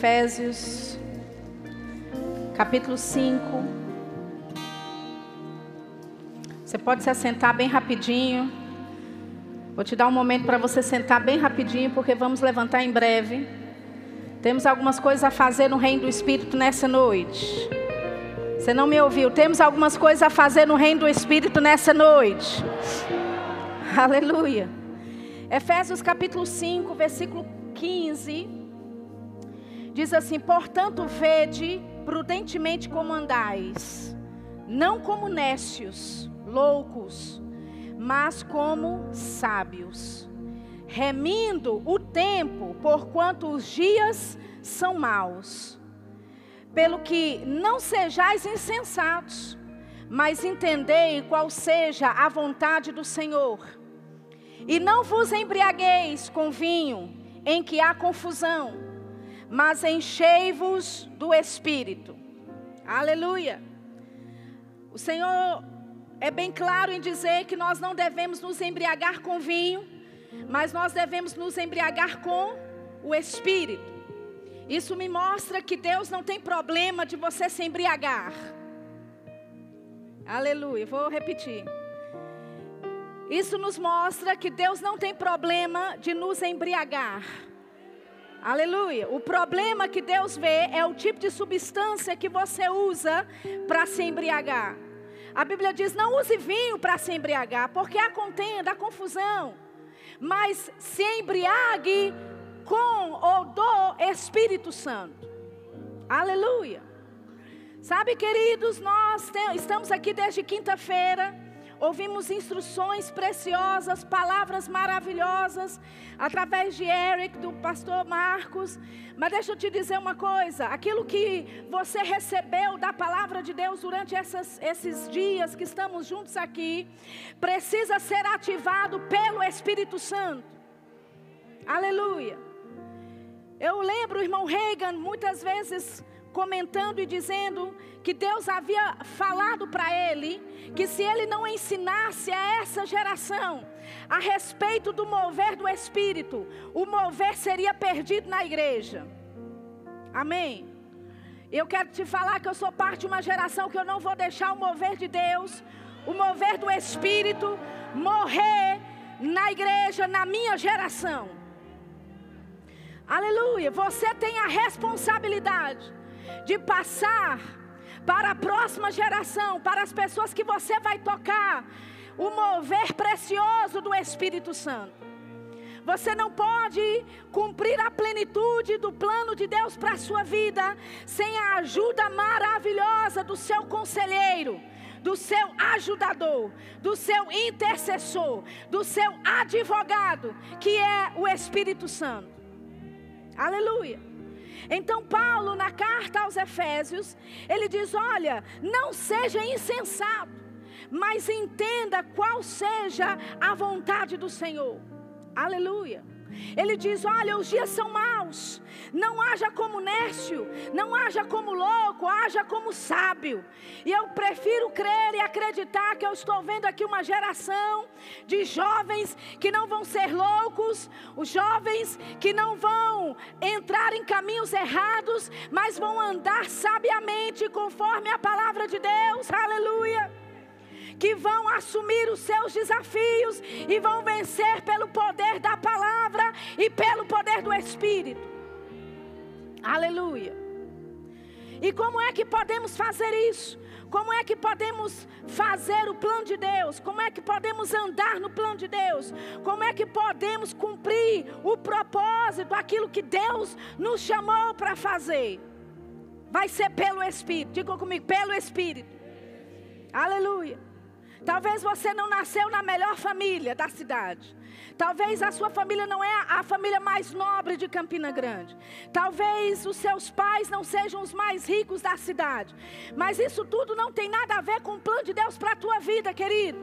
Efésios, capítulo 5. Você pode se assentar bem rapidinho. Vou te dar um momento para você sentar bem rapidinho, porque vamos levantar em breve. Temos algumas coisas a fazer no reino do Espírito nessa noite. Você não me ouviu? Temos algumas coisas a fazer no reino do Espírito nessa noite. Aleluia. Efésios capítulo 5, versículo 15. Diz assim: Portanto, vede prudentemente como andais, não como nécios, loucos, mas como sábios, remindo o tempo, porquanto os dias são maus. Pelo que não sejais insensatos, mas entendei qual seja a vontade do Senhor e não vos embriagueis com vinho, em que há confusão, mas enchei-vos do espírito. Aleluia. O Senhor é bem claro em dizer que nós não devemos nos embriagar com vinho, mas nós devemos nos embriagar com o espírito. Isso me mostra que Deus não tem problema de você se embriagar. Aleluia. Vou repetir. Isso nos mostra que Deus não tem problema de nos embriagar. Aleluia. O problema que Deus vê é o tipo de substância que você usa para se embriagar. A Bíblia diz: não use vinho para se embriagar, porque há contenda, há confusão. Mas se embriague com ou do Espírito Santo. Aleluia. Sabe, queridos, nós estamos aqui desde quinta-feira ouvimos instruções preciosas, palavras maravilhosas, através de Eric, do pastor Marcos. Mas deixa eu te dizer uma coisa: aquilo que você recebeu da palavra de Deus durante essas, esses dias que estamos juntos aqui, precisa ser ativado pelo Espírito Santo. Aleluia. Eu lembro o irmão Reagan muitas vezes comentando e dizendo que Deus havia falado para ele que se ele não ensinasse a essa geração a respeito do mover do Espírito, o mover seria perdido na igreja. Amém. Eu quero te falar que eu sou parte de uma geração que eu não vou deixar o mover de Deus, o mover do Espírito, morrer na igreja, na minha geração. Aleluia. Você tem a responsabilidade de passar para a próxima geração, para as pessoas que você vai tocar, o mover precioso do Espírito Santo. Você não pode cumprir a plenitude do plano de Deus para a sua vida sem a ajuda maravilhosa do seu conselheiro, do seu ajudador, do seu intercessor, do seu advogado, que é o Espírito Santo. Aleluia. Então, Paulo, na carta aos Efésios, ele diz: Olha, não seja insensato, mas entenda qual seja a vontade do Senhor. Aleluia. Ele diz: Olha, os dias são maus. Não haja como nécio, não haja como louco, haja como sábio. E eu prefiro crer e acreditar que eu estou vendo aqui uma geração de jovens que não vão ser loucos, os jovens que não vão entrar em caminhos errados, mas vão andar sabiamente conforme a palavra de Deus. Aleluia que vão assumir os seus desafios e vão vencer pelo poder da palavra e pelo poder do Espírito. Aleluia. E como é que podemos fazer isso? Como é que podemos fazer o plano de Deus? Como é que podemos andar no plano de Deus? Como é que podemos cumprir o propósito, aquilo que Deus nos chamou para fazer? Vai ser pelo Espírito. Diga comigo, pelo Espírito. Aleluia. Talvez você não nasceu na melhor família da cidade. Talvez a sua família não é a família mais nobre de Campina Grande. Talvez os seus pais não sejam os mais ricos da cidade. Mas isso tudo não tem nada a ver com o plano de Deus para a tua vida, querido.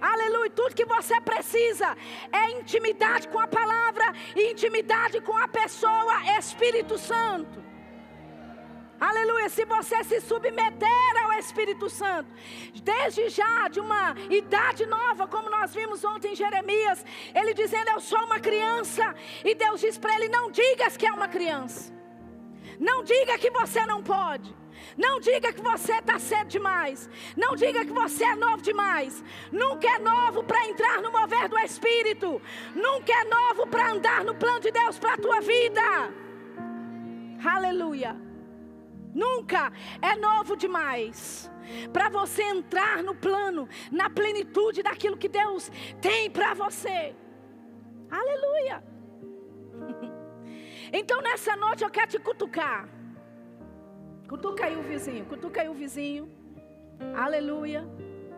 Aleluia. Tudo que você precisa é intimidade com a palavra intimidade com a pessoa Espírito Santo. Aleluia. Se você se submeter ao Espírito Santo, desde já de uma idade nova, como nós vimos ontem em Jeremias, ele dizendo: Eu sou uma criança. E Deus diz para ele: Não digas que é uma criança. Não diga que você não pode. Não diga que você está cedo demais. Não diga que você é novo demais. Nunca é novo para entrar no mover do Espírito. Nunca é novo para andar no plano de Deus para a tua vida. Aleluia. Nunca é novo demais para você entrar no plano, na plenitude daquilo que Deus tem para você. Aleluia. Então nessa noite eu quero te cutucar. Cutuca aí o vizinho, cutuca aí o vizinho. Aleluia.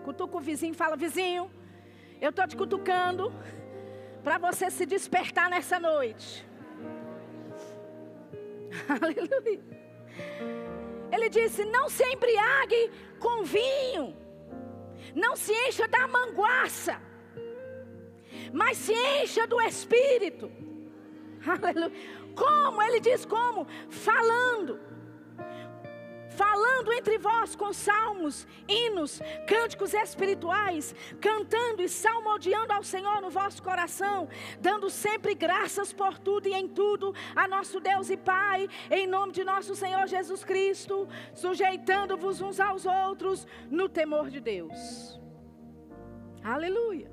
Cutuca o vizinho, fala: Vizinho, eu estou te cutucando para você se despertar nessa noite. Aleluia. Ele disse: Não se embriague com vinho, não se encha da manguaça, mas se encha do espírito. Aleluia. Como? Ele diz como? Falando falando entre vós com salmos, hinos, cânticos espirituais, cantando e salmodiando ao Senhor no vosso coração, dando sempre graças por tudo e em tudo a nosso Deus e Pai, em nome de nosso Senhor Jesus Cristo, sujeitando-vos uns aos outros no temor de Deus. Aleluia.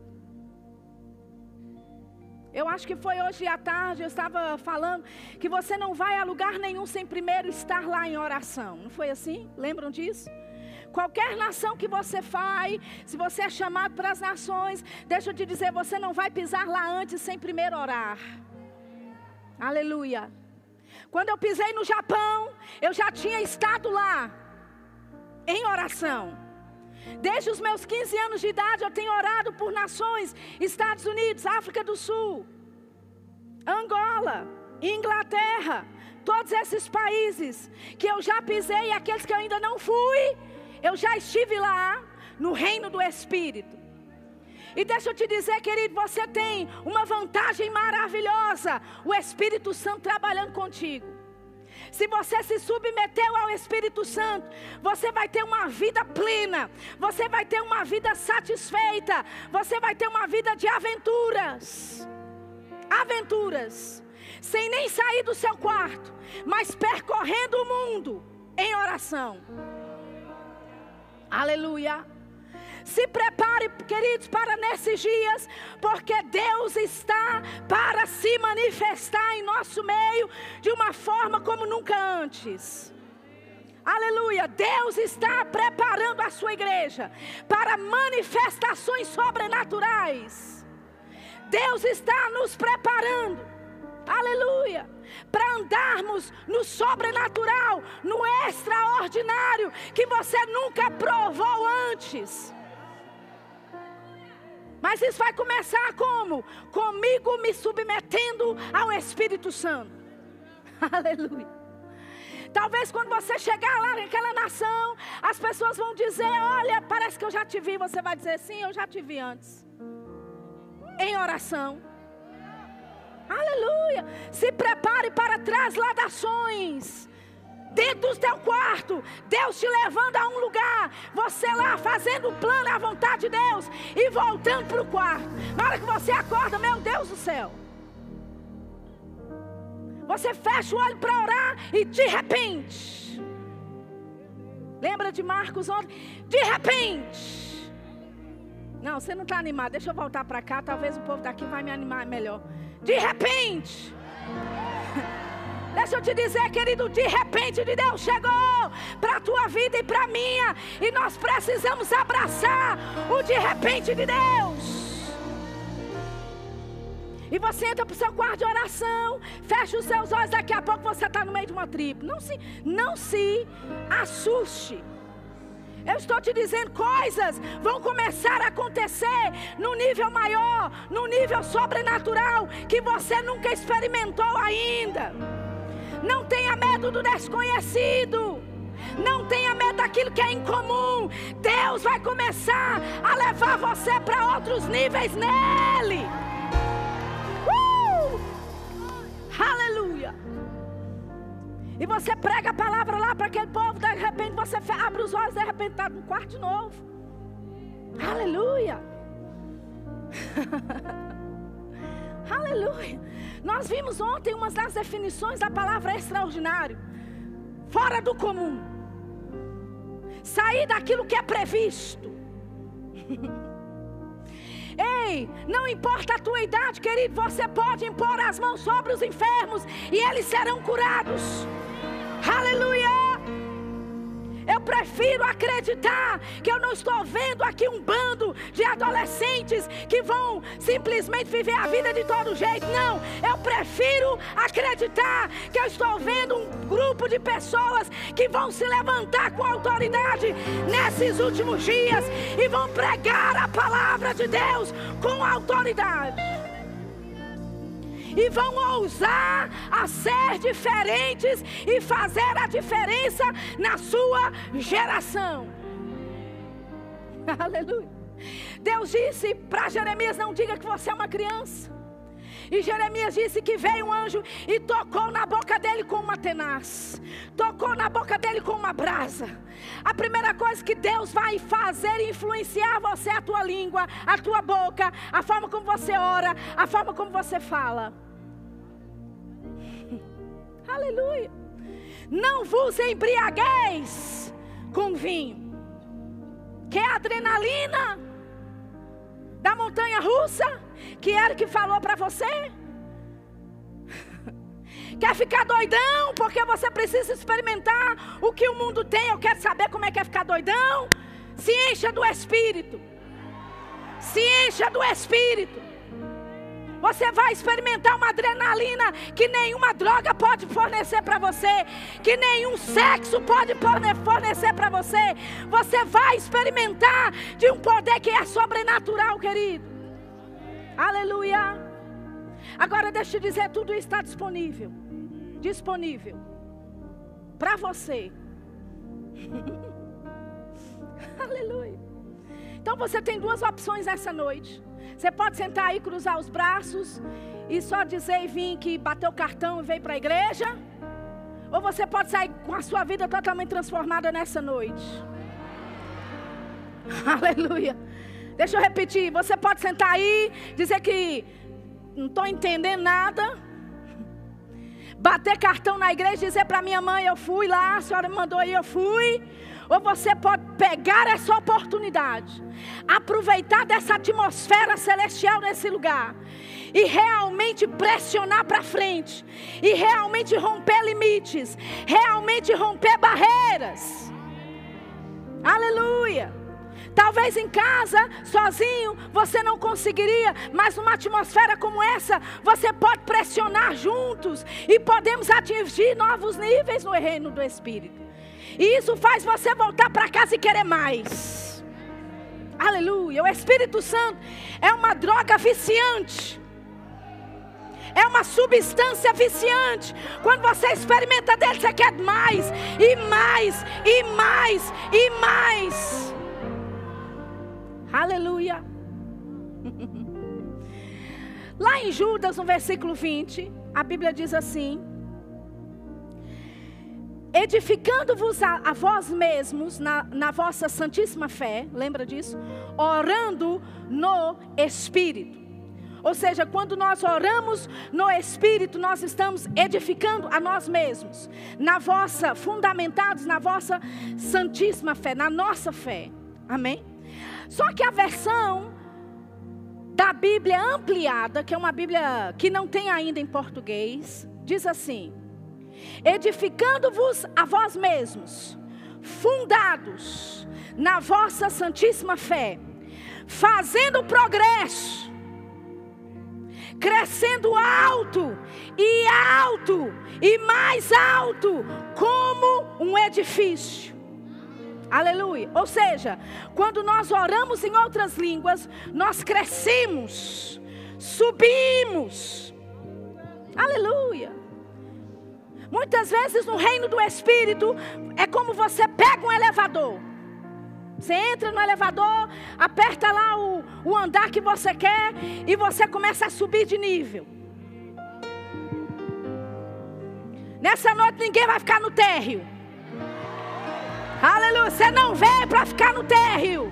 Eu acho que foi hoje à tarde, eu estava falando que você não vai a lugar nenhum sem primeiro estar lá em oração. Não foi assim? Lembram disso? Qualquer nação que você vai, se você é chamado para as nações, deixa eu te dizer, você não vai pisar lá antes sem primeiro orar. Aleluia. Quando eu pisei no Japão, eu já tinha estado lá em oração. Desde os meus 15 anos de idade eu tenho orado por nações, Estados Unidos, África do Sul, Angola, Inglaterra, todos esses países que eu já pisei e aqueles que eu ainda não fui, eu já estive lá no reino do Espírito. E deixa eu te dizer, querido, você tem uma vantagem maravilhosa: o Espírito Santo trabalhando contigo. Se você se submeteu ao Espírito Santo, você vai ter uma vida plena, você vai ter uma vida satisfeita, você vai ter uma vida de aventuras. Aventuras. Sem nem sair do seu quarto, mas percorrendo o mundo em oração. Aleluia. Se prepare, queridos, para nesses dias, porque Deus está para se manifestar em nosso meio de uma forma como nunca antes. Aleluia! Deus está preparando a sua igreja para manifestações sobrenaturais. Deus está nos preparando. Aleluia! Para andarmos no sobrenatural, no extraordinário que você nunca provou antes. Mas isso vai começar como? Comigo me submetendo ao Espírito Santo. Aleluia. Talvez quando você chegar lá naquela nação, as pessoas vão dizer: Olha, parece que eu já te vi. Você vai dizer: Sim, eu já te vi antes. Em oração. Aleluia. Se prepare para transladações dentro do teu quarto, Deus te levando a um lugar, você lá fazendo o plano, a vontade de Deus e voltando para o quarto. Na hora que você acorda, meu Deus do céu. Você fecha o olho para orar e de repente, lembra de Marcos ontem? De repente, não, você não está animado. Deixa eu voltar para cá. Talvez o povo daqui vai me animar melhor. De repente. Deixa eu te dizer, querido, de repente de Deus chegou para a tua vida e para a minha, e nós precisamos abraçar o de repente de Deus. E você entra para o seu quarto de oração, fecha os seus olhos, daqui a pouco você está no meio de uma tribo. Não se, não se assuste. Eu estou te dizendo, coisas vão começar a acontecer no nível maior, no nível sobrenatural, que você nunca experimentou ainda. Não tenha medo do desconhecido. Não tenha medo daquilo que é incomum. Deus vai começar a levar você para outros níveis nele. Uh! Aleluia. E você prega a palavra lá para aquele povo, de repente você abre os olhos, de repente está no quarto de novo. Aleluia. Aleluia. Nós vimos ontem umas das definições da palavra extraordinário. fora do comum. Sair daquilo que é previsto. Ei, não importa a tua idade, querido, você pode impor as mãos sobre os enfermos e eles serão curados. Aleluia! Eu prefiro acreditar que eu não estou vendo aqui um bando de adolescentes que vão simplesmente viver a vida de todo jeito. Não, eu prefiro acreditar que eu estou vendo um grupo de pessoas que vão se levantar com autoridade nesses últimos dias e vão pregar a palavra de Deus com autoridade e vão ousar a ser diferentes e fazer a diferença na sua geração. Aleluia. Deus disse para Jeremias: Não diga que você é uma criança. E Jeremias disse que veio um anjo e tocou na boca dele com uma tenaz, tocou na boca dele com uma brasa. A primeira coisa que Deus vai fazer é influenciar você, a tua língua, a tua boca, a forma como você ora, a forma como você fala. Aleluia. Não vos embriagueis com vinho, que é adrenalina da montanha russa, que era que falou para você. Quer ficar doidão porque você precisa experimentar o que o mundo tem? Eu quero saber como é que é ficar doidão. Se encha do Espírito. Se encha do Espírito. Você vai experimentar uma adrenalina que nenhuma droga pode fornecer para você, que nenhum sexo pode fornecer para você. Você vai experimentar de um poder que é sobrenatural, querido. Aleluia. Agora deixa eu te dizer, tudo está disponível. Disponível para você. Aleluia. Então você tem duas opções essa noite. Você pode sentar aí, cruzar os braços e só dizer e vir que bateu o cartão e veio para a igreja. Ou você pode sair com a sua vida totalmente transformada nessa noite. Aleluia. Deixa eu repetir. Você pode sentar aí, dizer que não estou entendendo nada. Bater cartão na igreja e dizer para minha mãe: Eu fui lá, a senhora me mandou e eu fui. Ou você pode pegar essa oportunidade, aproveitar dessa atmosfera celestial nesse lugar e realmente pressionar para frente, e realmente romper limites, realmente romper barreiras. Aleluia. Talvez em casa, sozinho, você não conseguiria, mas numa atmosfera como essa, você pode pressionar juntos e podemos atingir novos níveis no reino do Espírito. E isso faz você voltar para casa e querer mais. Aleluia. O Espírito Santo é uma droga viciante. É uma substância viciante. Quando você experimenta dele, você quer mais, e mais, e mais, e mais. Aleluia. Lá em Judas, no versículo 20, a Bíblia diz assim: edificando-vos a, a, vós mesmos na, na vossa santíssima fé, lembra disso? Orando no Espírito. Ou seja, quando nós oramos no Espírito, nós estamos edificando a nós mesmos, na vossa, fundamentados na vossa santíssima fé, na nossa fé. Amém? Só que a versão da Bíblia ampliada, que é uma Bíblia que não tem ainda em português, diz assim: edificando-vos a vós mesmos, fundados na vossa santíssima fé, fazendo progresso, crescendo alto e alto e mais alto, como um edifício. Aleluia. Ou seja, quando nós oramos em outras línguas, nós crescemos, subimos. Aleluia. Muitas vezes no reino do Espírito é como você pega um elevador. Você entra no elevador, aperta lá o, o andar que você quer e você começa a subir de nível. Nessa noite ninguém vai ficar no térreo. Aleluia. Você não veio para ficar no térreo.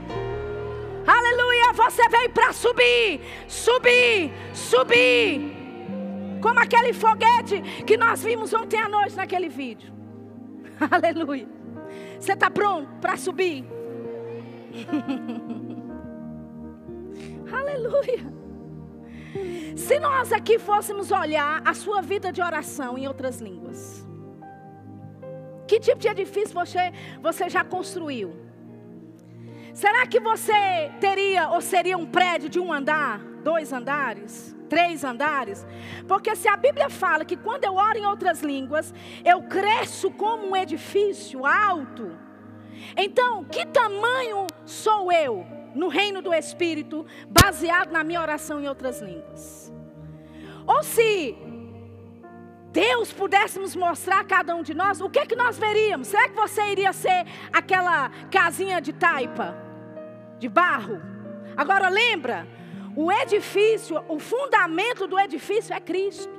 Aleluia. Você veio para subir, subir, subir. Como aquele foguete que nós vimos ontem à noite naquele vídeo. Aleluia. Você está pronto para subir? Aleluia. Se nós aqui fôssemos olhar a sua vida de oração em outras línguas, que tipo de edifício você, você já construiu? Será que você teria ou seria um prédio de um andar, dois andares, três andares? Porque se a Bíblia fala que quando eu oro em outras línguas, eu cresço como um edifício alto. Então, que tamanho sou eu no reino do Espírito, baseado na minha oração em outras línguas? Ou se Deus pudéssemos mostrar a cada um de nós, o que é que nós veríamos? Será que você iria ser aquela casinha de taipa, de barro? Agora lembra, o edifício, o fundamento do edifício é Cristo.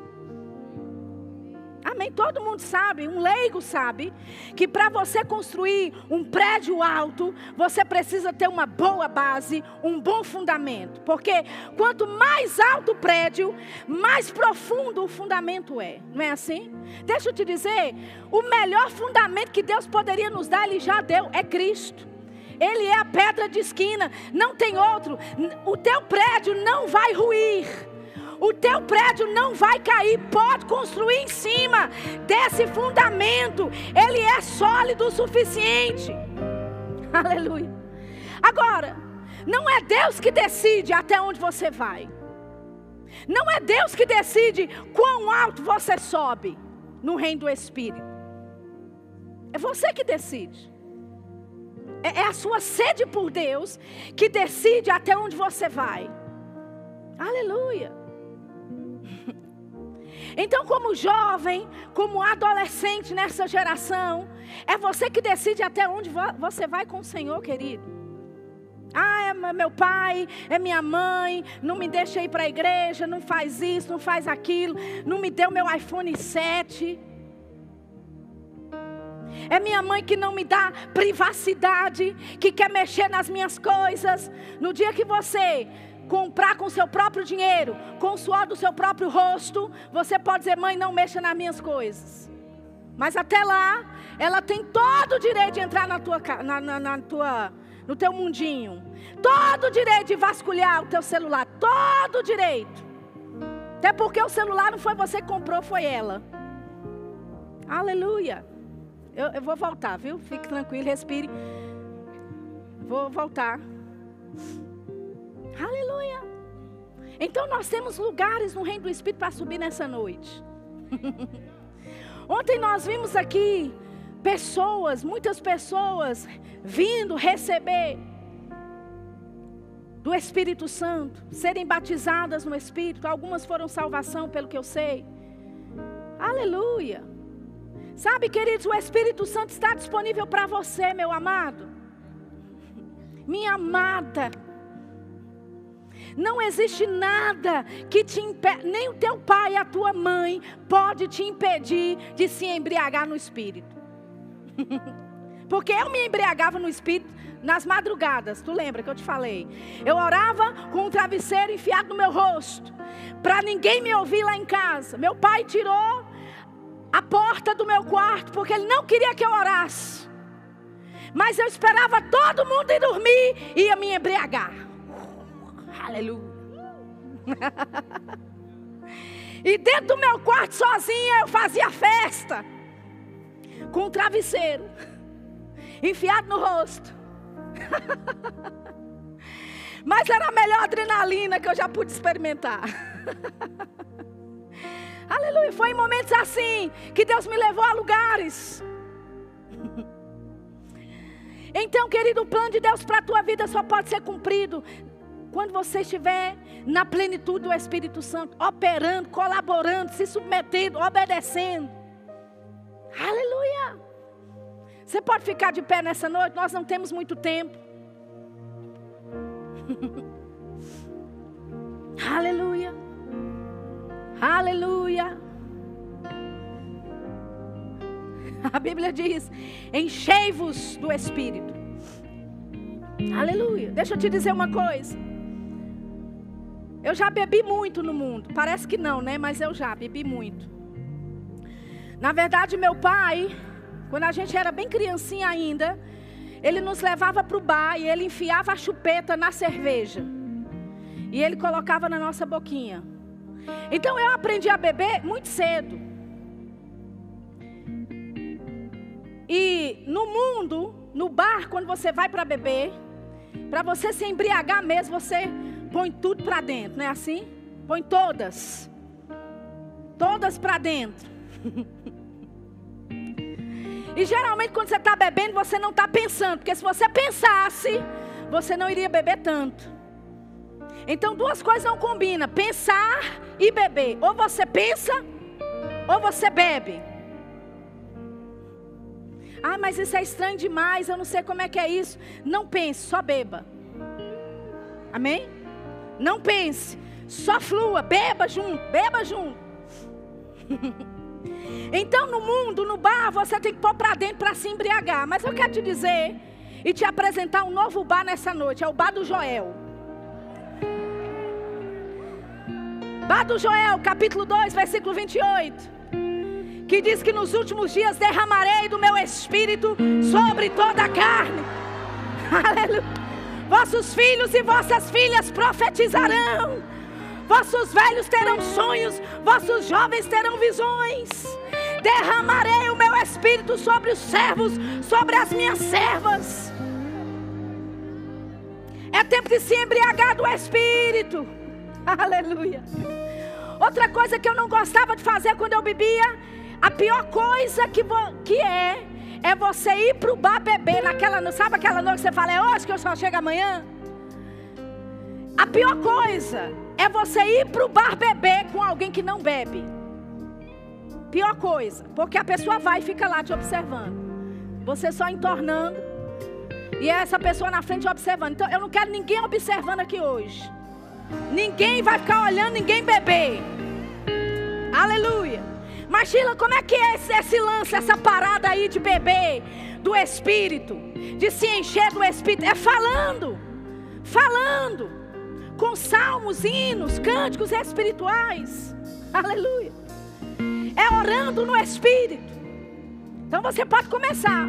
Amém. Todo mundo sabe, um leigo sabe, que para você construir um prédio alto, você precisa ter uma boa base, um bom fundamento. Porque quanto mais alto o prédio, mais profundo o fundamento é. Não é assim? Deixa eu te dizer, o melhor fundamento que Deus poderia nos dar, Ele já deu, é Cristo. Ele é a pedra de esquina, não tem outro. O teu prédio não vai ruir o teu prédio não vai cair, pode construir em cima desse fundamento, ele é sólido o suficiente. Aleluia. Agora, não é Deus que decide até onde você vai. Não é Deus que decide quão alto você sobe no reino do Espírito. É você que decide. É, é a sua sede por Deus que decide até onde você vai. Aleluia. Então, como jovem, como adolescente nessa geração, é você que decide até onde você vai com o Senhor, querido. Ah, é meu pai, é minha mãe, não me deixa ir para a igreja, não faz isso, não faz aquilo, não me deu meu iPhone 7. É minha mãe que não me dá privacidade, que quer mexer nas minhas coisas. No dia que você comprar com seu próprio dinheiro, com o suor do seu próprio rosto, você pode dizer: mãe, não mexa nas minhas coisas. Mas até lá, ela tem todo o direito de entrar na tua, na, na, na tua, no teu mundinho, todo o direito de vasculhar o teu celular, todo o direito. Até porque o celular não foi você que comprou, foi ela. Aleluia. Eu, eu vou voltar, viu? Fique tranquilo, respire. Vou voltar. Aleluia. Então nós temos lugares no reino do Espírito para subir nessa noite. Ontem nós vimos aqui pessoas, muitas pessoas vindo receber do Espírito Santo, serem batizadas no Espírito. Algumas foram salvação, pelo que eu sei. Aleluia. Sabe, queridos, o Espírito Santo está disponível para você, meu amado. Minha amada. Não existe nada que te impede, nem o teu pai a tua mãe pode te impedir de se embriagar no espírito. Porque eu me embriagava no espírito nas madrugadas, tu lembra que eu te falei? Eu orava com um travesseiro enfiado no meu rosto, para ninguém me ouvir lá em casa. Meu pai tirou a porta do meu quarto porque ele não queria que eu orasse. Mas eu esperava todo mundo ir dormir e ia me embriagar. Aleluia. e dentro do meu quarto sozinha eu fazia festa. Com um travesseiro. Enfiado no rosto. Mas era a melhor adrenalina que eu já pude experimentar. Aleluia. Foi em momentos assim que Deus me levou a lugares. Então, querido, o plano de Deus para a tua vida só pode ser cumprido quando você estiver na plenitude do Espírito Santo, operando, colaborando, se submetendo, obedecendo. Aleluia! Você pode ficar de pé nessa noite, nós não temos muito tempo. Aleluia! Aleluia! A Bíblia diz: enchei-vos do Espírito. Aleluia. Deixa eu te dizer uma coisa. Eu já bebi muito no mundo. Parece que não, né? Mas eu já bebi muito. Na verdade, meu pai, quando a gente era bem criancinha ainda, ele nos levava para o bar e ele enfiava a chupeta na cerveja. E ele colocava na nossa boquinha. Então eu aprendi a beber muito cedo. E no mundo, no bar, quando você vai para beber, para você se embriagar mesmo, você põe tudo para dentro, não é assim? Põe todas. Todas para dentro. e geralmente quando você está bebendo, você não está pensando, porque se você pensasse, você não iria beber tanto. Então duas coisas não combinam: pensar e beber. Ou você pensa, ou você bebe. Ah, mas isso é estranho demais, eu não sei como é que é isso. Não pense, só beba. Amém? Não pense, só flua, beba junto, beba junto. então no mundo, no bar, você tem que pôr para dentro para se embriagar. Mas eu quero te dizer e te apresentar um novo bar nessa noite, é o bar do Joel. Vá do Joel, capítulo 2, versículo 28. Que diz que nos últimos dias derramarei do meu espírito sobre toda a carne. Aleluia. Vossos filhos e vossas filhas profetizarão. Vossos velhos terão sonhos, vossos jovens terão visões. Derramarei o meu espírito sobre os servos, sobre as minhas servas. É tempo de se embriagar do espírito. Aleluia. Outra coisa que eu não gostava de fazer quando eu bebia, a pior coisa que, que é, é você ir para o bar beber naquela Sabe aquela noite que você fala, é hoje que eu só chego amanhã? A pior coisa é você ir para o bar beber com alguém que não bebe. Pior coisa, porque a pessoa vai e fica lá te observando. Você só entornando. E é essa pessoa na frente observando. Então eu não quero ninguém observando aqui hoje. Ninguém vai ficar olhando ninguém beber. Aleluia. Mas Sheila, como é que é esse, esse lance, essa parada aí de beber do Espírito? De se encher do Espírito? É falando. Falando. Com salmos, hinos, cânticos espirituais. Aleluia. É orando no Espírito. Então você pode começar.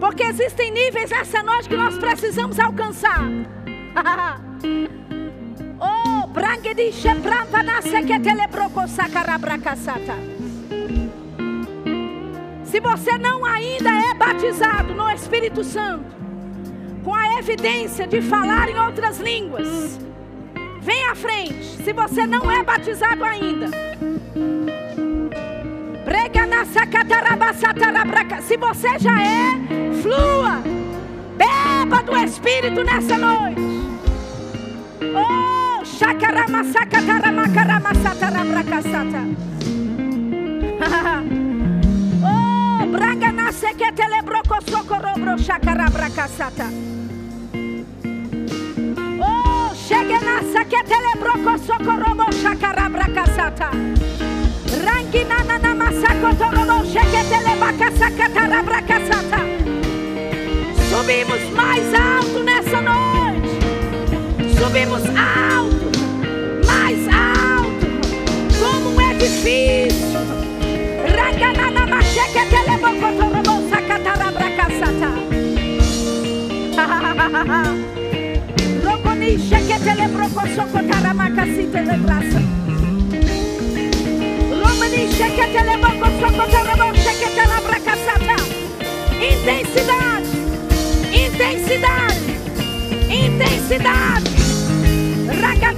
Porque existem níveis essa noite que nós precisamos alcançar. Oh, brangedishe branvanase que telebroko sakarabracasata. Se você não ainda é batizado no Espírito Santo, com a evidência de falar em outras línguas, vem à frente. Se você não é batizado ainda, prega na Se você já é, flua, beba do Espírito nessa noite. Oh, oh, braga nasce que telebroco socorrobro chacarabracasata. Oh, chega nessa que telebroco socorrobo chacarabracasata. Ranginana namasaco torobo cheque telebacasacatarabracasata. Subimos mais alto nessa noite. Subimos alto telabracasata. Intensidade. Intensidade. Intensidade. Raganama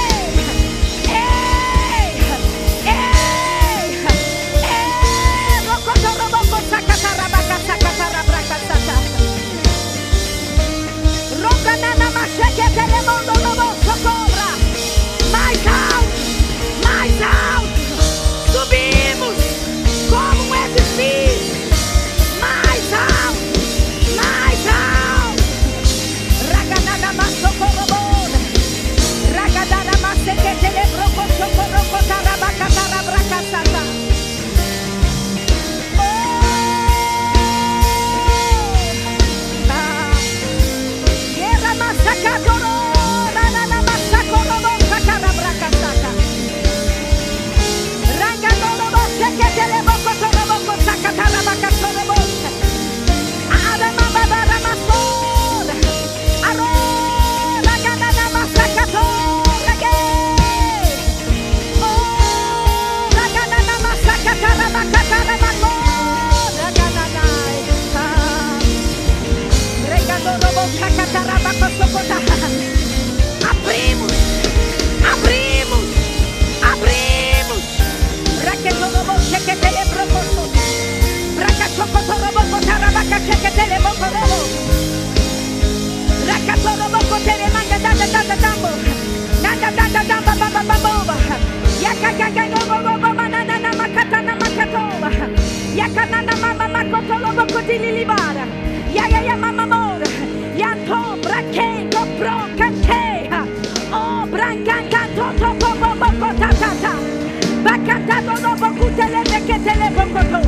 kutele beketele bokoto.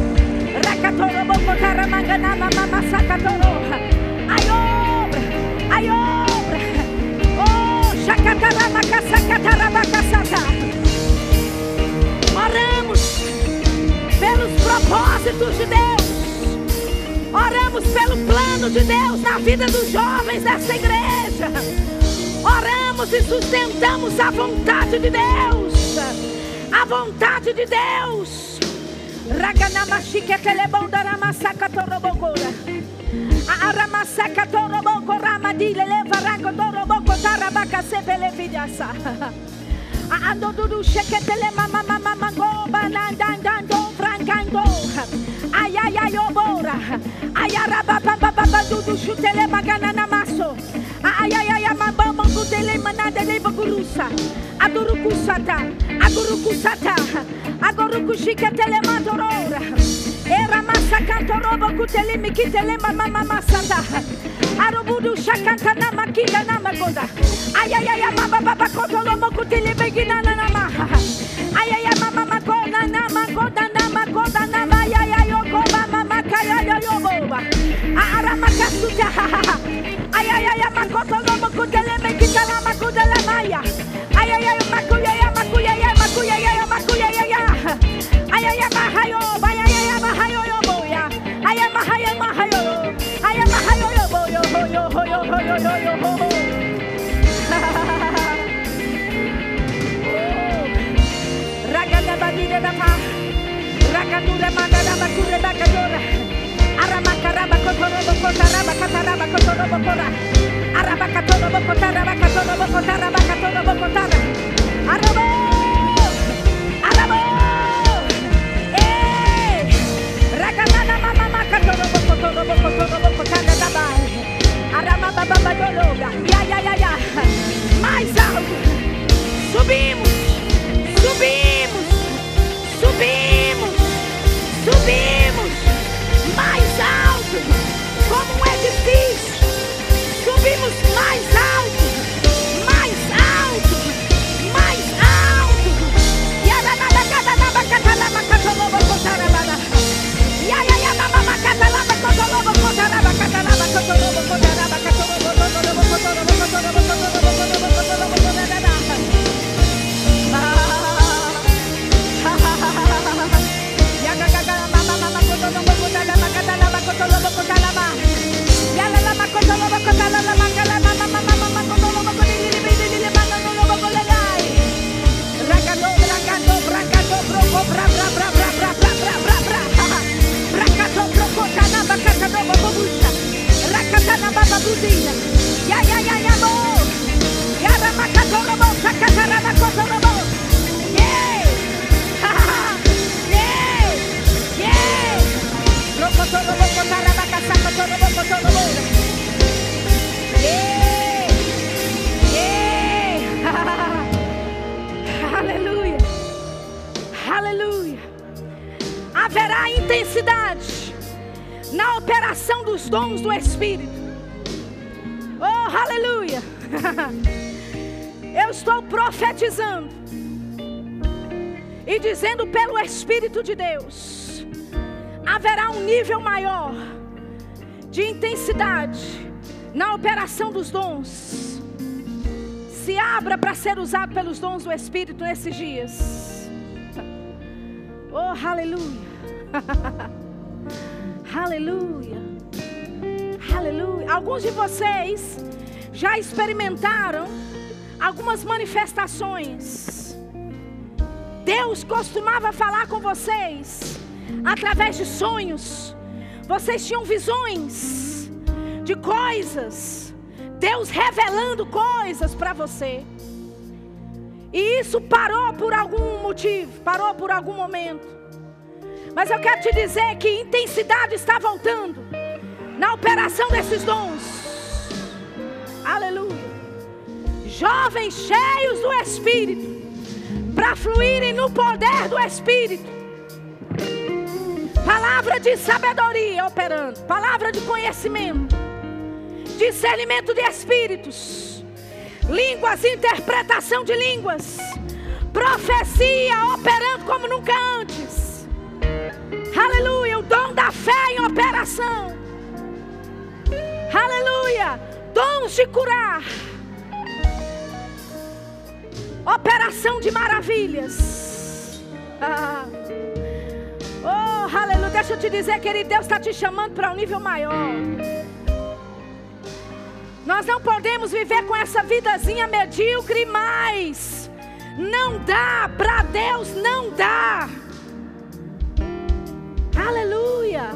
Rakatoro bokotara mangana mama sakatoro. Ai obra, ai obra. Oh, makasata. Oramos pelos propósitos de Deus. Oramos pelo plano de Deus na vida dos jovens dessa igreja. Oramos e sustentamos a vontade de Deus. A vontade de Deus. Raganamashike Kelebonda Ramasaka Torobokora. Aramasaka varango Ramadile Levarango Toroboko Tarabaka Sepele Vidasa. Ando Dudu sheke tele Mama Mama Mango Banandando Francando. Ayayayobora. Ayarababa Dudu Shutele Magana Namaso. Ayayay dele manada le bagulusa. Agurukusata, agurukusata, agurukushika telematorora. Era masakanta roba kutele mikitele mama mama sata. Arobudu shakanta na makita na magoda. Ayayaya mama baba kotolo mokutele begina na namaha. Ayayaya mama makona na magoda na magoda na arabacotona bocona, arabacatona bocota, arabacatona bocota, arabacatona bocota, arabô, arabô, ei, eh! racatana mama macatona bocotona bocotona bocota, dabai, arabababa dologa, ya ya ya ya, mais alto, subimos, subimos, subimos, subimos. my. Nível maior de intensidade na operação dos dons se abra para ser usado pelos dons do Espírito nesses dias. Oh, aleluia. aleluia. Aleluia. Alguns de vocês já experimentaram algumas manifestações. Deus costumava falar com vocês através de sonhos. Vocês tinham visões de coisas. Deus revelando coisas para você. E isso parou por algum motivo, parou por algum momento. Mas eu quero te dizer que intensidade está voltando na operação desses dons. Aleluia. Jovens cheios do Espírito, para fluírem no poder do Espírito. Palavra de sabedoria operando, palavra de conhecimento discernimento de espíritos, línguas, interpretação de línguas, profecia operando como nunca antes. Aleluia, o dom da fé em operação. Aleluia, dons de curar. Operação de maravilhas. Ah. Oh, aleluia. Deixa eu te dizer, querido, Deus está te chamando para um nível maior. Nós não podemos viver com essa vidazinha medíocre mais. Não dá, para Deus não dá. Aleluia.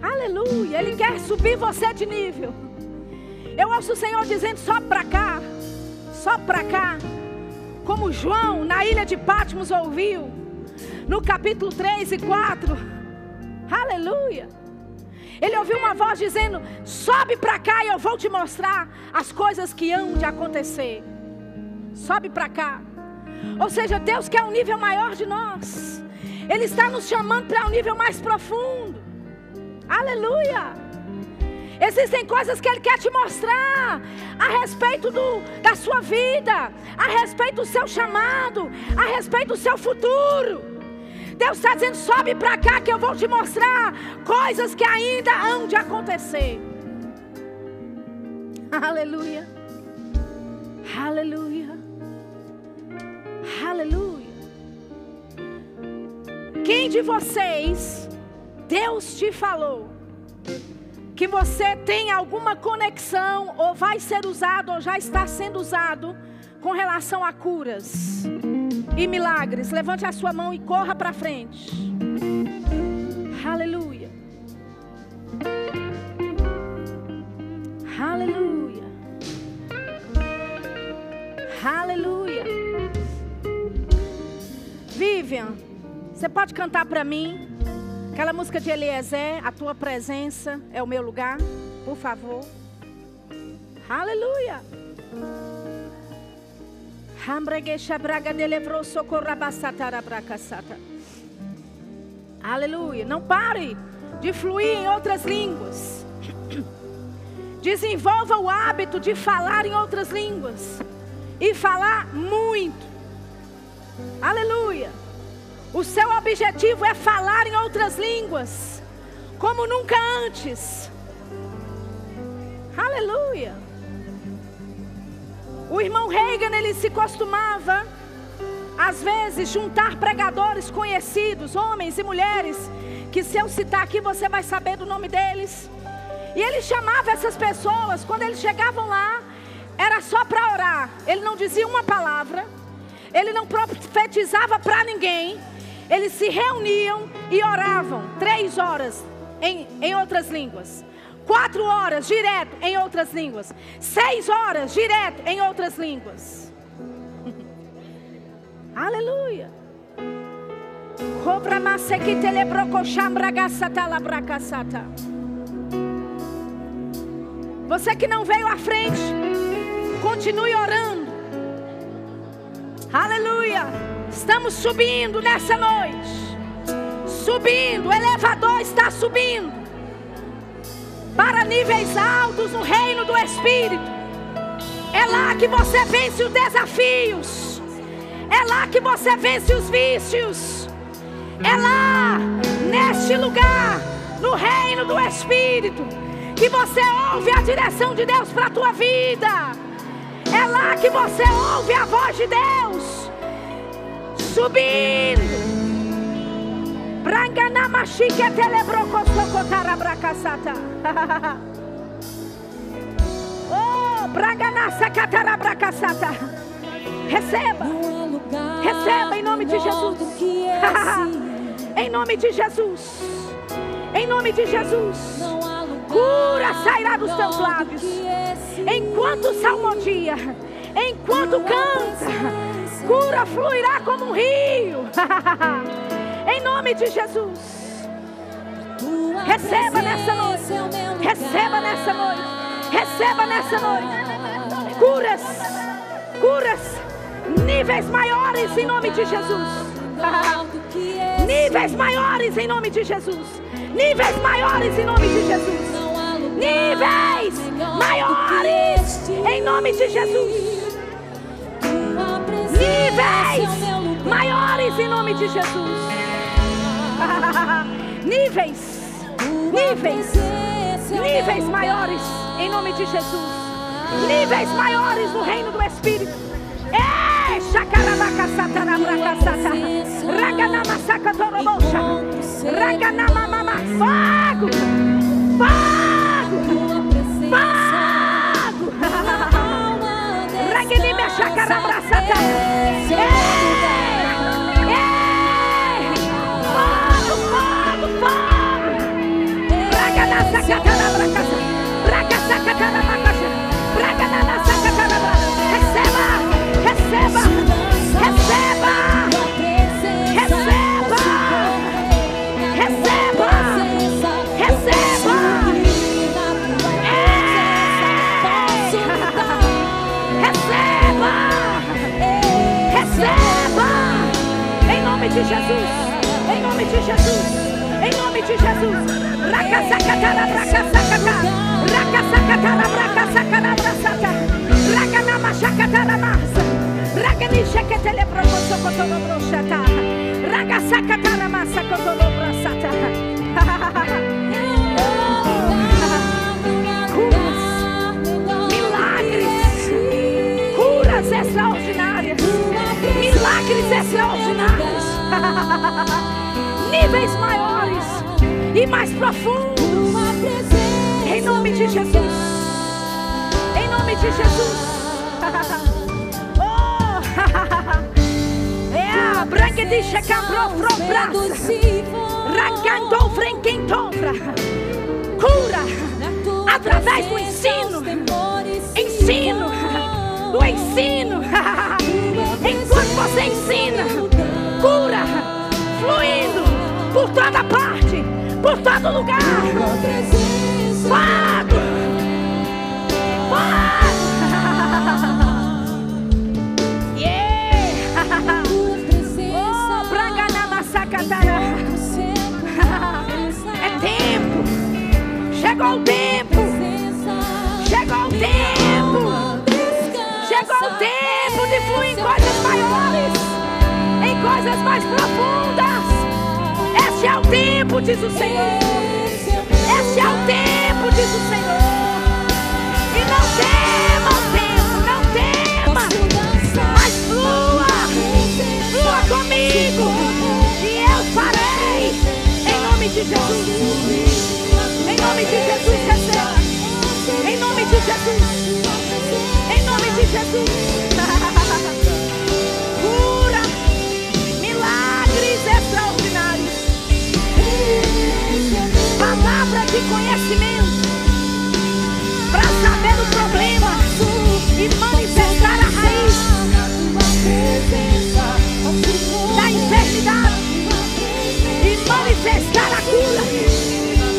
Aleluia. Ele quer subir você de nível. Eu ouço o Senhor dizendo: sobe para cá, sobe para cá. Como João na ilha de Patmos ouviu, no capítulo 3 e 4. Aleluia. Ele ouviu uma voz dizendo: Sobe para cá e eu vou te mostrar as coisas que hão de acontecer. Sobe para cá. Ou seja, Deus quer um nível maior de nós. Ele está nos chamando para um nível mais profundo. Aleluia. Existem coisas que Ele quer te mostrar a respeito do, da sua vida, a respeito do seu chamado, a respeito do seu futuro. Deus está dizendo: sobe para cá que eu vou te mostrar coisas que ainda hão de acontecer. Aleluia. Aleluia. Aleluia. Quem de vocês, Deus te falou, que você tem alguma conexão, ou vai ser usado, ou já está sendo usado, com relação a curas? E milagres. Levante a sua mão e corra para frente. Aleluia. Aleluia. Aleluia. Vivian, você pode cantar para mim aquela música de Eliezer, A tua presença é o meu lugar, por favor. Aleluia. Aleluia. Não pare de fluir em outras línguas. Desenvolva o hábito de falar em outras línguas. E falar muito. Aleluia. O seu objetivo é falar em outras línguas. Como nunca antes. Aleluia. O irmão Reagan, ele se costumava, às vezes, juntar pregadores conhecidos, homens e mulheres, que se eu citar aqui você vai saber do nome deles. E ele chamava essas pessoas, quando eles chegavam lá, era só para orar. Ele não dizia uma palavra, ele não profetizava para ninguém. Eles se reuniam e oravam três horas em, em outras línguas. Quatro horas direto em outras línguas. Seis horas direto em outras línguas. Aleluia. Você que não veio à frente, continue orando. Aleluia. Estamos subindo nessa noite. Subindo, o elevador está subindo para níveis altos no reino do Espírito. É lá que você vence os desafios. É lá que você vence os vícios. É lá, neste lugar, no reino do Espírito, que você ouve a direção de Deus para a tua vida. É lá que você ouve a voz de Deus subindo Brangana mashike telebroko sokotara bracasata. Oh, brangana sakatara bracasata. Receba. Receba em nome de Jesus. em nome de Jesus. Em nome de Jesus. Cura sairá dos teus lábios. Enquanto salmodia. Enquanto canta. Cura fluirá como um rio. Em nome de Jesus. Receba nessa noite. Receba nessa noite. Receba nessa noite. Curas. Curas. Níveis maiores em nome de Jesus. Níveis maiores em nome de Jesus. Níveis maiores em nome de Jesus. Níveis maiores em nome de Jesus. Níveis maiores em nome de Jesus. níveis, níveis, níveis maiores, em nome de Jesus. Níveis maiores no reino do Espírito. Ei, Shakarabaka Satarabraka Sata. Raganama Sakatorobocha. Raganama Mama. Fogo! Fogo! Fogo! Raganime Shakarabra Sata. Ei! Rakasakatarabakasha. Rakasakatarabakasha. Rakasakatarabakasha. Mais profundas. Este é o tempo, diz o Senhor. Este é o tempo, diz o Senhor. E não tema o tempo, não tema, mas flua, flua comigo. E eu farei, em nome de Jesus. Em nome de Jesus, receba. Em nome de Jesus. Em nome de Jesus. De conhecimento. Para saber o problema e manifestar a raiz da enfermidade e manifestar a cura.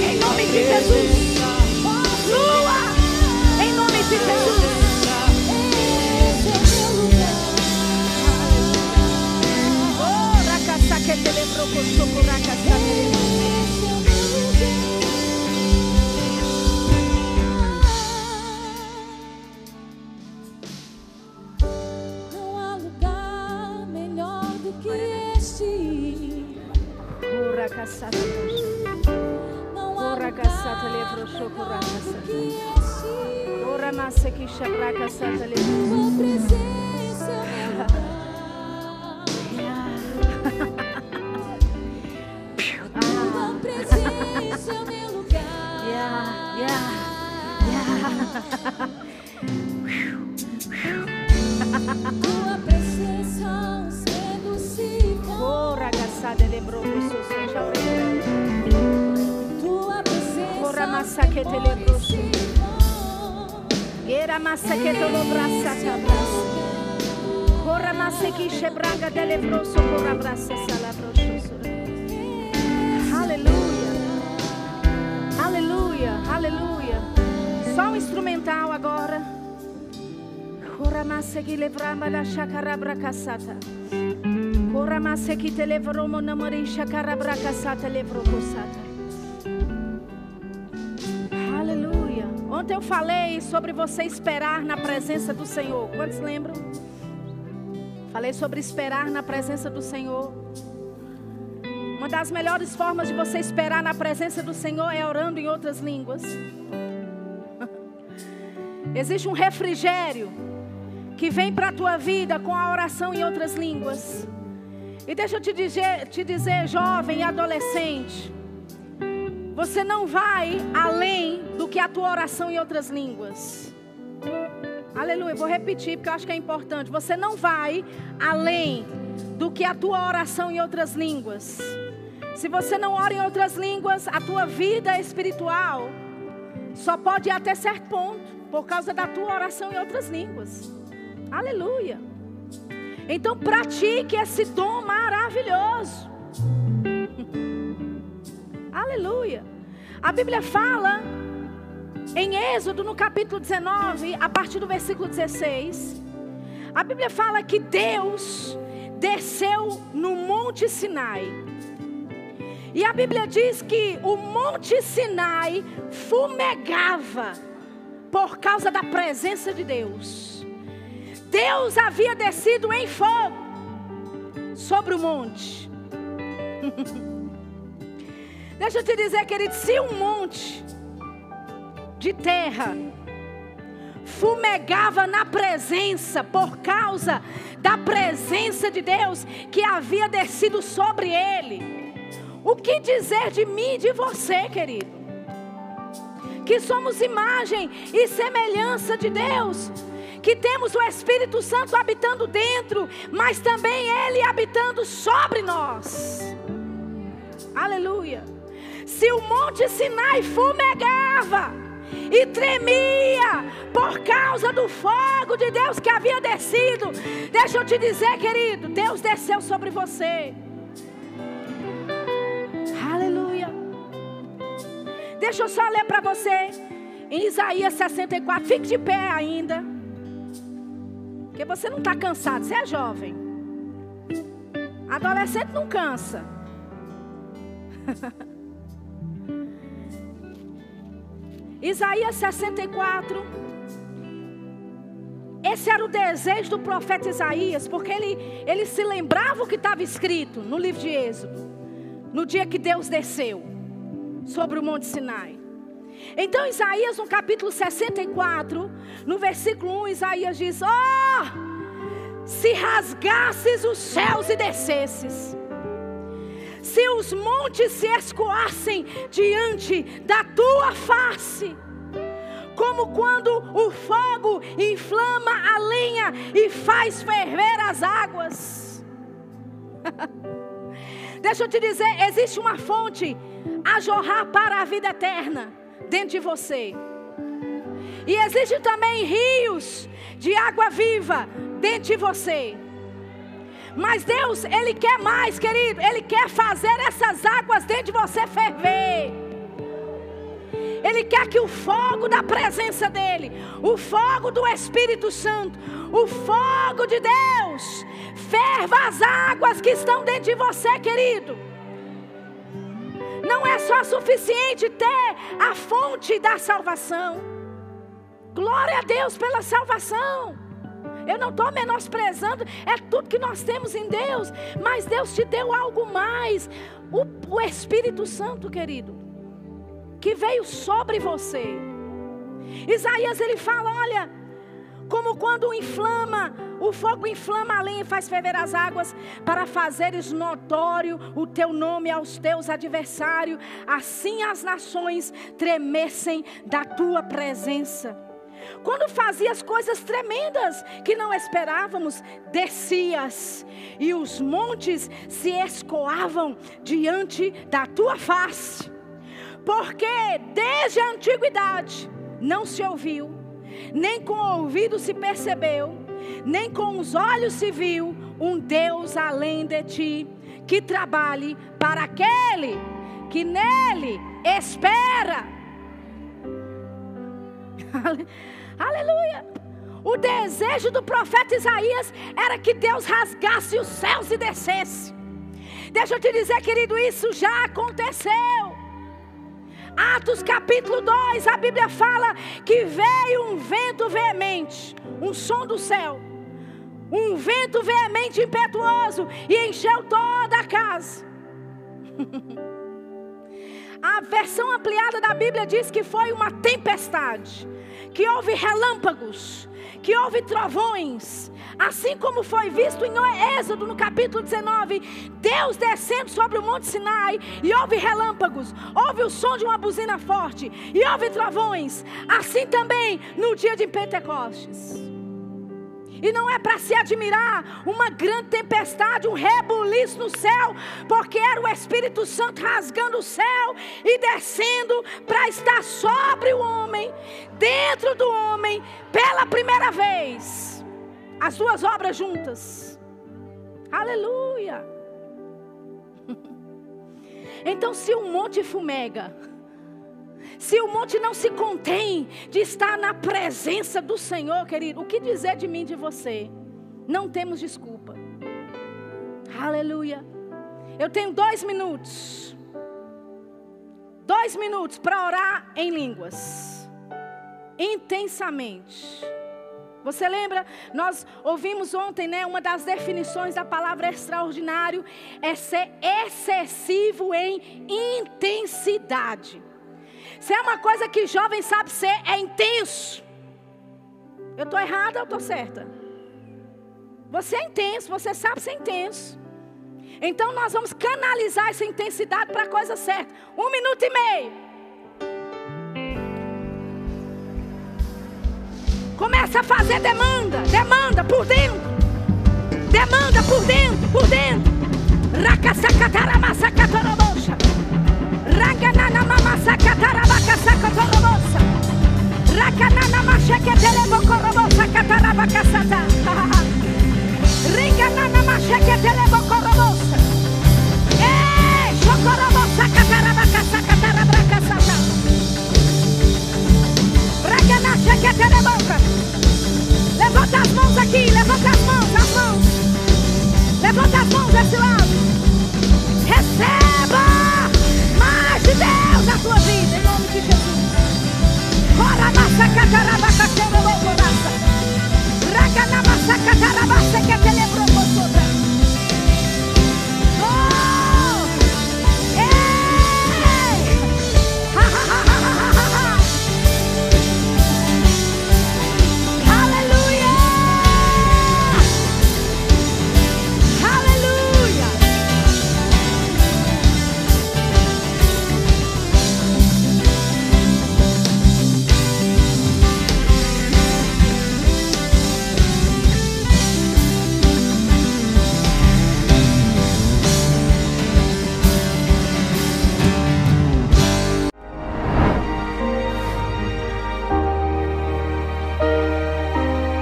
Em nome de Jesus. Flua. Em nome de Jesus. Meu lugar. Tua presença é o meu lugar. Yeah, yeah, yeah. Tua presença seduziva. Ora cassata levro so massa que te levro. Era massa que te lo brassa brassa. Ora massa que chebraga de levro so ora brassa sala brosso. Aleluia. Aleluia. Aleluia. Só um instrumental agora. Ora massa que levramba da chacarabra cassata. Ora massa que te levrou monamori chacarabra cassata levrou cossata. Ontem eu falei sobre você esperar na presença do Senhor. Quantos lembram? Falei sobre esperar na presença do Senhor. Uma das melhores formas de você esperar na presença do Senhor é orando em outras línguas. Existe um refrigério que vem para a tua vida com a oração em outras línguas. E deixa eu te dizer, te dizer, jovem e adolescente, você não vai além do que a tua oração em outras línguas. Aleluia, vou repetir porque eu acho que é importante. Você não vai além do que a tua oração em outras línguas. Se você não ora em outras línguas, a tua vida espiritual só pode ir até certo ponto por causa da tua oração em outras línguas. Aleluia. Então pratique esse dom maravilhoso. Aleluia. A Bíblia fala em Êxodo, no capítulo 19, a partir do versículo 16. A Bíblia fala que Deus desceu no Monte Sinai. E a Bíblia diz que o Monte Sinai fumegava por causa da presença de Deus. Deus havia descido em fogo sobre o monte. Deixa eu te dizer, querido, se um monte de terra fumegava na presença por causa da presença de Deus que havia descido sobre ele. O que dizer de mim e de você, querido? Que somos imagem e semelhança de Deus, que temos o Espírito Santo habitando dentro, mas também Ele habitando sobre nós. Aleluia. Se o Monte Sinai fumegava, e tremia por causa do fogo de Deus que havia descido. Deixa eu te dizer, querido, Deus desceu sobre você. Aleluia. Deixa eu só ler para você em Isaías 64. Fique de pé ainda. Porque você não está cansado, você é jovem. Adolescente não cansa. Isaías 64. Esse era o desejo do profeta Isaías, porque ele, ele se lembrava o que estava escrito no livro de Êxodo, no dia que Deus desceu sobre o Monte Sinai. Então, Isaías, no capítulo 64, no versículo 1, Isaías diz: Oh, se rasgasses os céus e descesses se os montes se escoassem diante da tua face, como quando o fogo inflama a lenha e faz ferver as águas. Deixa eu te dizer, existe uma fonte a jorrar para a vida eterna dentro de você. E existem também rios de água viva dentro de você. Mas Deus, Ele quer mais, querido. Ele quer fazer essas águas dentro de você ferver. Ele quer que o fogo da presença dEle, o fogo do Espírito Santo, o fogo de Deus, ferva as águas que estão dentro de você, querido. Não é só suficiente ter a fonte da salvação. Glória a Deus pela salvação. Eu não estou menosprezando, é tudo que nós temos em Deus. Mas Deus te deu algo mais. O, o Espírito Santo, querido, que veio sobre você. Isaías ele fala: olha, como quando inflama, o fogo inflama a lenha e faz ferver as águas, para fazeres notório o teu nome aos teus adversários, assim as nações tremessem da tua presença. Quando fazias coisas tremendas que não esperávamos, descias e os montes se escoavam diante da tua face. Porque desde a antiguidade não se ouviu, nem com o ouvido se percebeu, nem com os olhos se viu um Deus além de ti, que trabalhe para aquele que nele espera. Aleluia. O desejo do profeta Isaías era que Deus rasgasse os céus e descesse. Deixa eu te dizer, querido, isso já aconteceu. Atos capítulo 2, a Bíblia fala que veio um vento veemente, um som do céu, um vento veemente impetuoso e encheu toda a casa. A versão ampliada da Bíblia diz que foi uma tempestade, que houve relâmpagos, que houve trovões, assim como foi visto em Êxodo no capítulo 19, Deus descendo sobre o monte Sinai e houve relâmpagos, houve o som de uma buzina forte e houve trovões, assim também no dia de Pentecostes. E não é para se admirar uma grande tempestade, um rebuliço no céu, porque era o Espírito Santo rasgando o céu e descendo para estar sobre o homem, dentro do homem, pela primeira vez. As duas obras juntas. Aleluia. Então, se um monte fumega, se o monte não se contém de estar na presença do Senhor, querido, o que dizer de mim e de você? Não temos desculpa. Aleluia. Eu tenho dois minutos. Dois minutos para orar em línguas. Intensamente. Você lembra? Nós ouvimos ontem, né? Uma das definições da palavra extraordinário é ser excessivo em intensidade. Se é uma coisa que jovem sabe ser, é intenso. Eu estou errada ou estou certa? Você é intenso, você sabe ser intenso. Então nós vamos canalizar essa intensidade para a coisa certa. Um minuto e meio. Começa a fazer demanda, demanda por dentro. Demanda por dentro, por dentro. Racasacataramassacatarabocha. Raganana mama sakatarabaka sakotorobosa. Rakanana masheketelebo korobosa katarabaka sata. Ringanana masheketelebo korobosa. Eh, shokorobosa katarabaka sakatarabaka sata. Ragana sheketeleboka. Levanta as mãos aqui, levanta as mãos, as mãos. Levanta as mãos desse lado. Receba! Tua vida, em nome de Jesus. Ora massa cataraba caterebo coraça. Raga na massa que te lembrou